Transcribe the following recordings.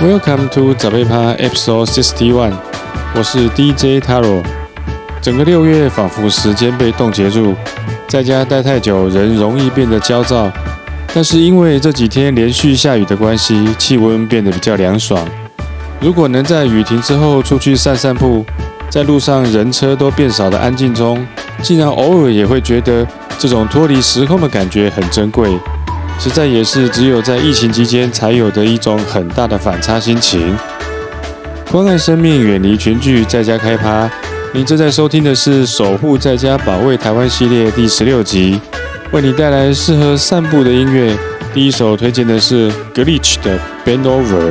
Welcome to 早贝趴 Episode Sixty One，我是 DJ Taro。整个六月仿佛时间被冻结住，在家待太久，人容易变得焦躁。但是因为这几天连续下雨的关系，气温变得比较凉爽。如果能在雨停之后出去散散步，在路上人车都变少的安静中，竟然偶尔也会觉得这种脱离时空的感觉很珍贵。实在也是只有在疫情期间才有的一种很大的反差心情。关爱生命，远离群聚，在家开趴。您正在收听的是《守护在家，保卫台湾》系列第十六集，为你带来适合散步的音乐。第一首推荐的是 Glitch 的《Bend Over》。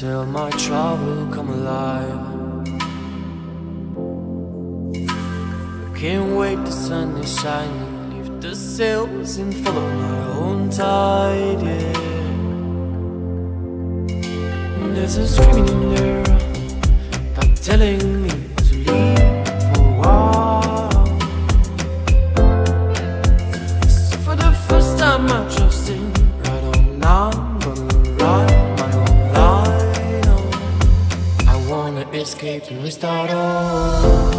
till my trouble come alive. I Can't wait, the sun is shining, leave the sails and follow my own tide. Yeah. There's a screaming in there, not telling me escape and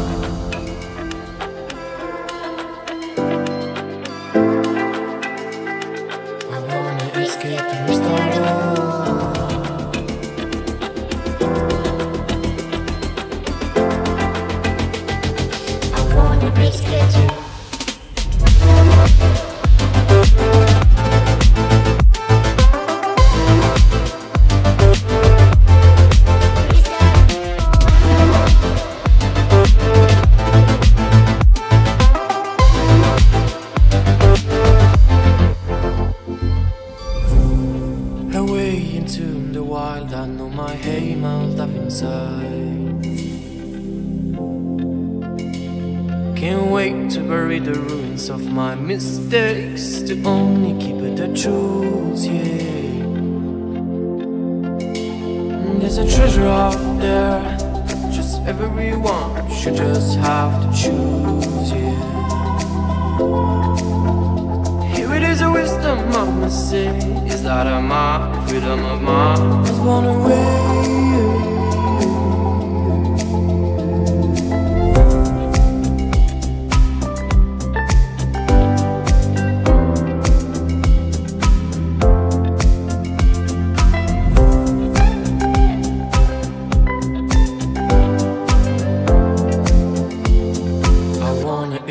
to say is that I'm my freedom of mind has gone away.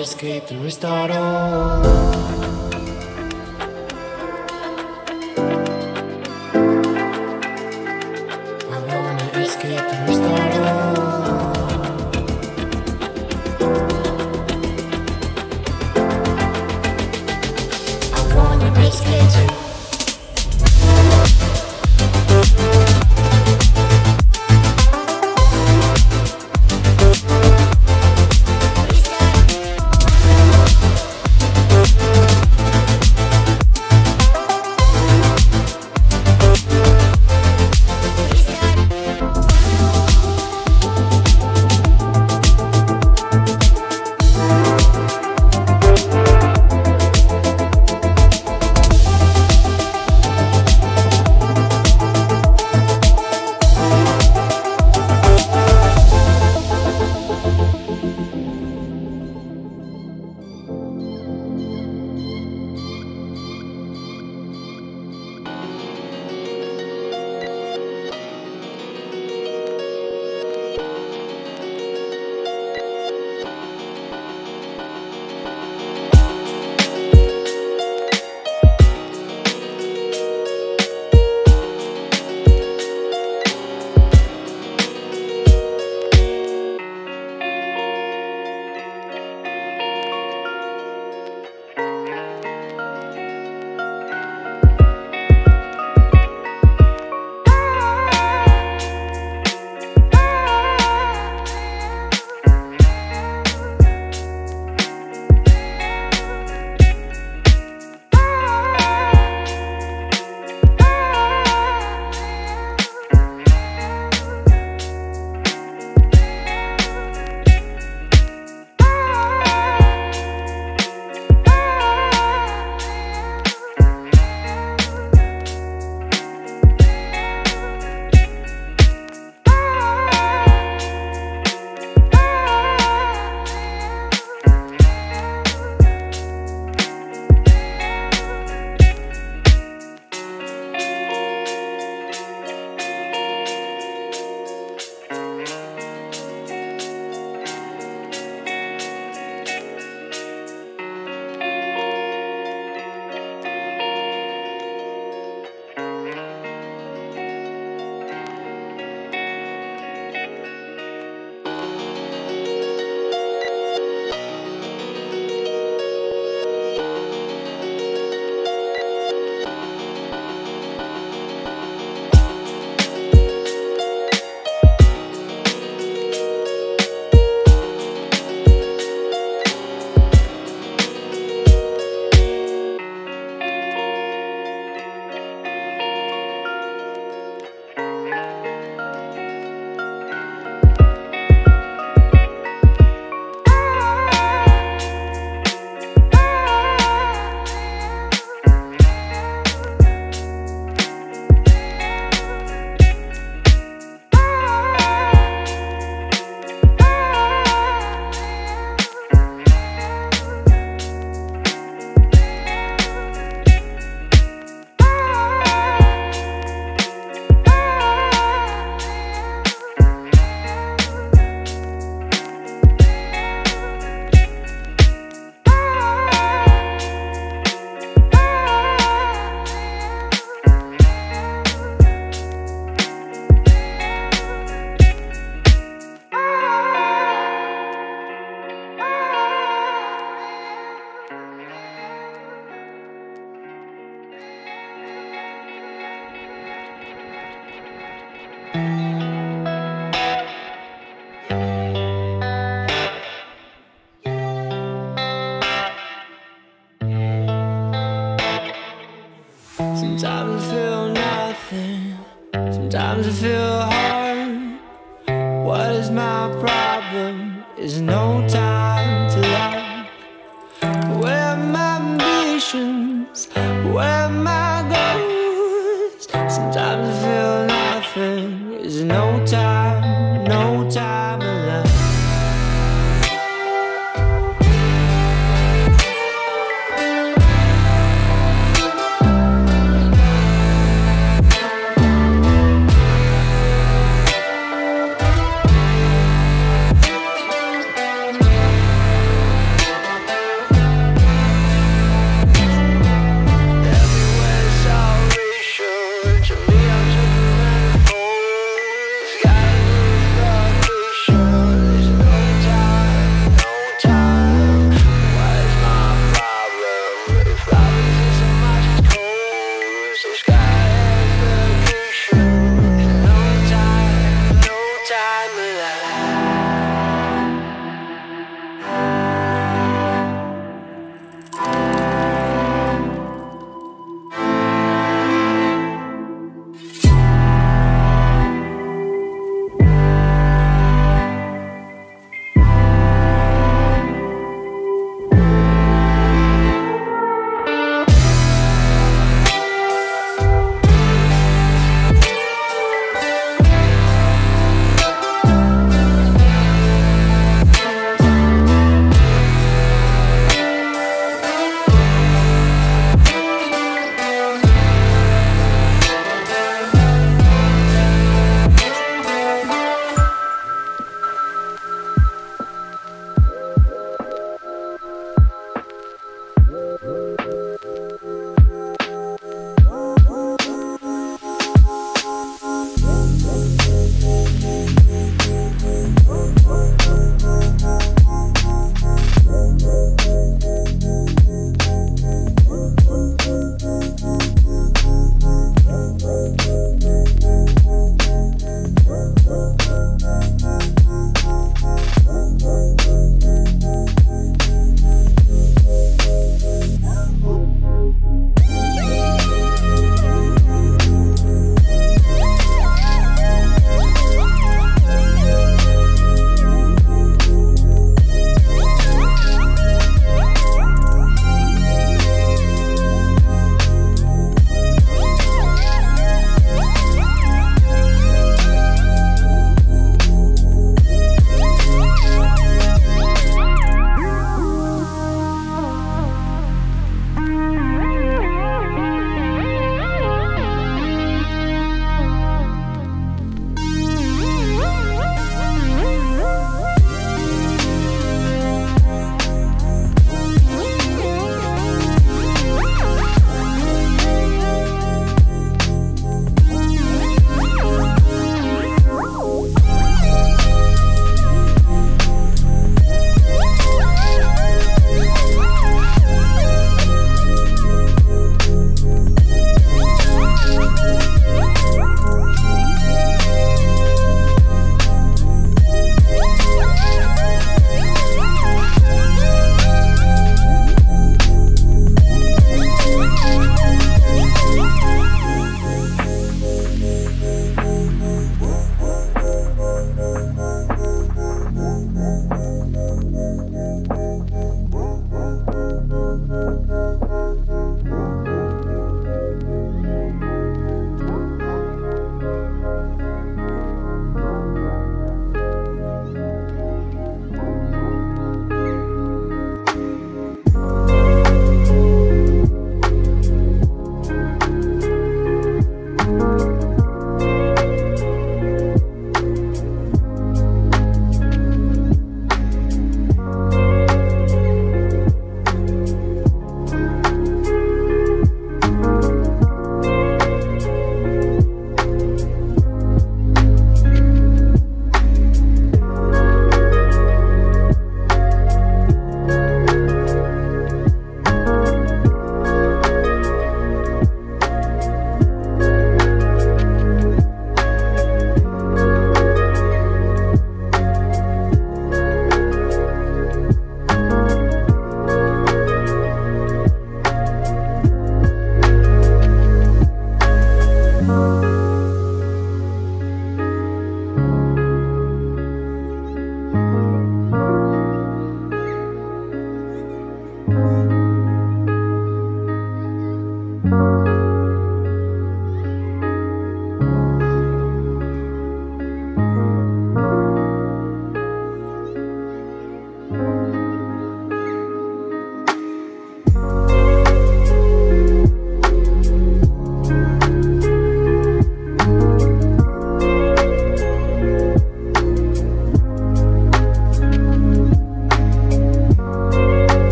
escape and restart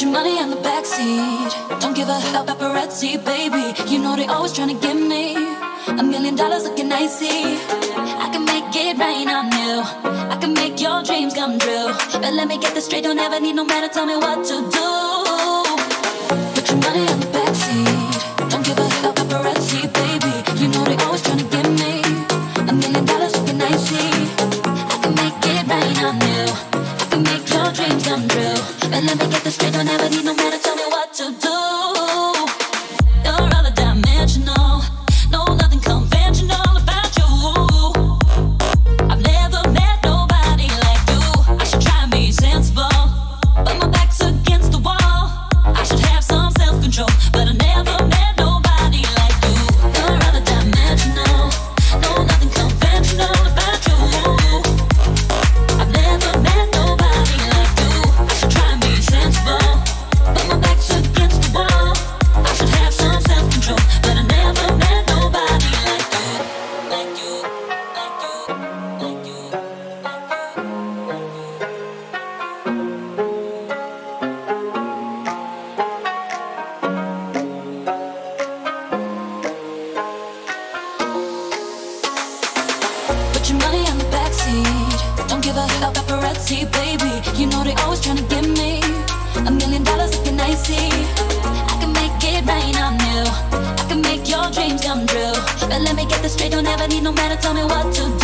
Put your money in the backseat. Don't give a hell, paparazzi, baby. You know they always trying to get me. A million dollars looking icy. I can make it rain on you. I can make your dreams come true. But let me get this straight. Don't ever need no man to tell me what to do. Put your money in the backseat. Don't give a hell, paparazzi, baby. You know they always trying to get me. A million dollars looking icy. I can make it rain on you. I can make your dreams come true. And let me get this straight, don't ever need no matter no matter, tell me what to do.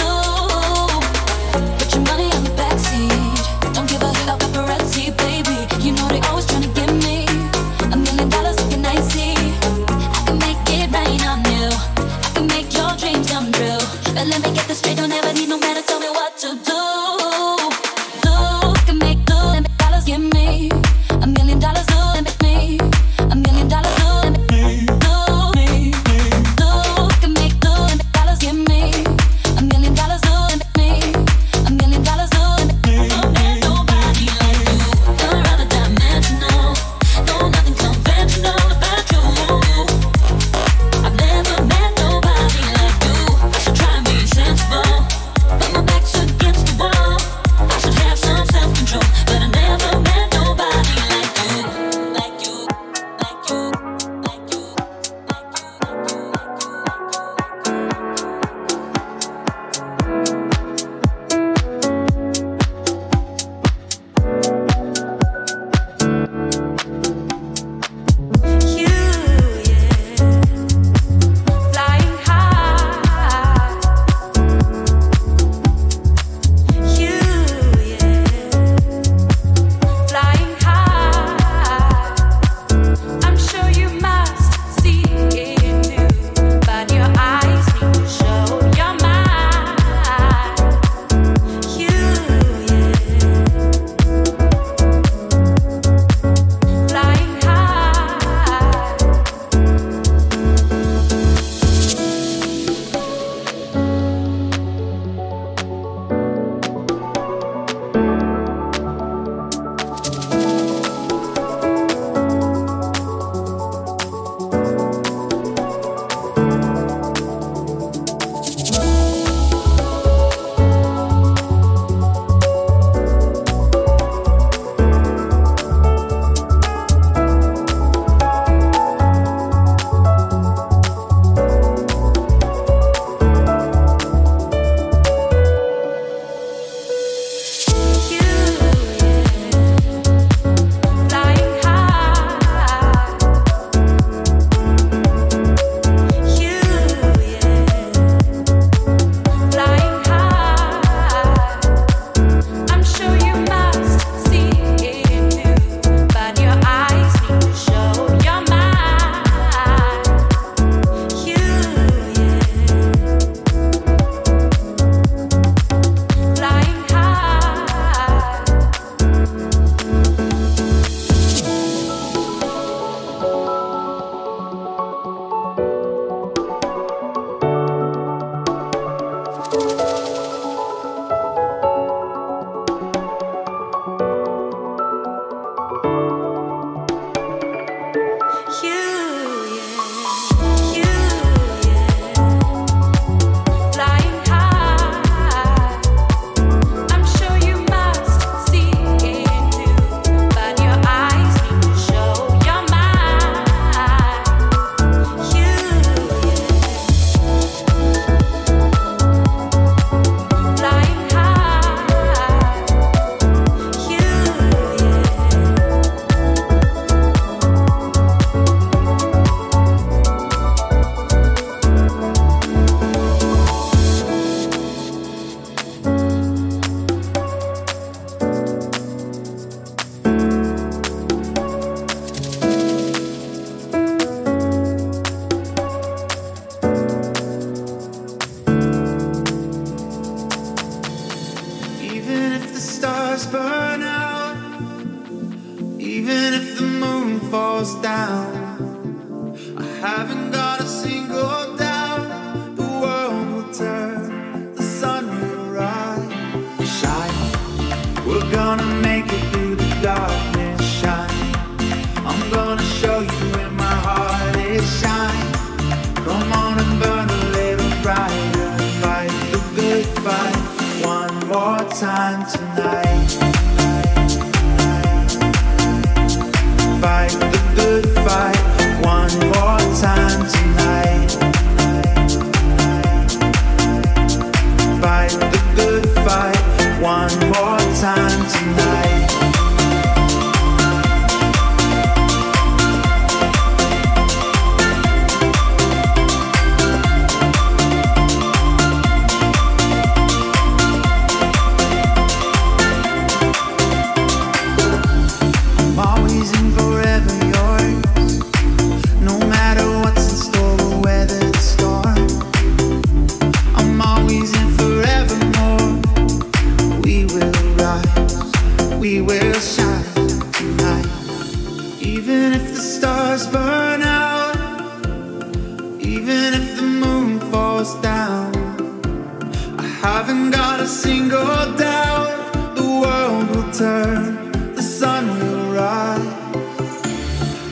a single doubt. The world will turn, the sun will rise.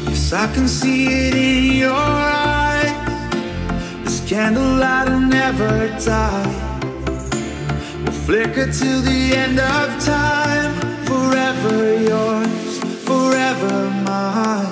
Yes, I can see it in your eyes. This candlelight will never die. Will flicker till the end of time. Forever yours, forever mine.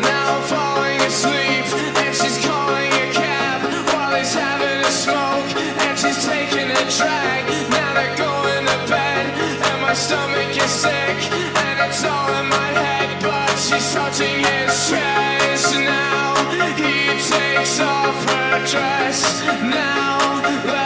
Now. I'm falling asleep, and she's calling a cab. While he's having a smoke, and she's taking a drag. Now I go into bed, and my stomach is sick, and it's all in my head. But she's touching his chest. Now he takes off her dress now.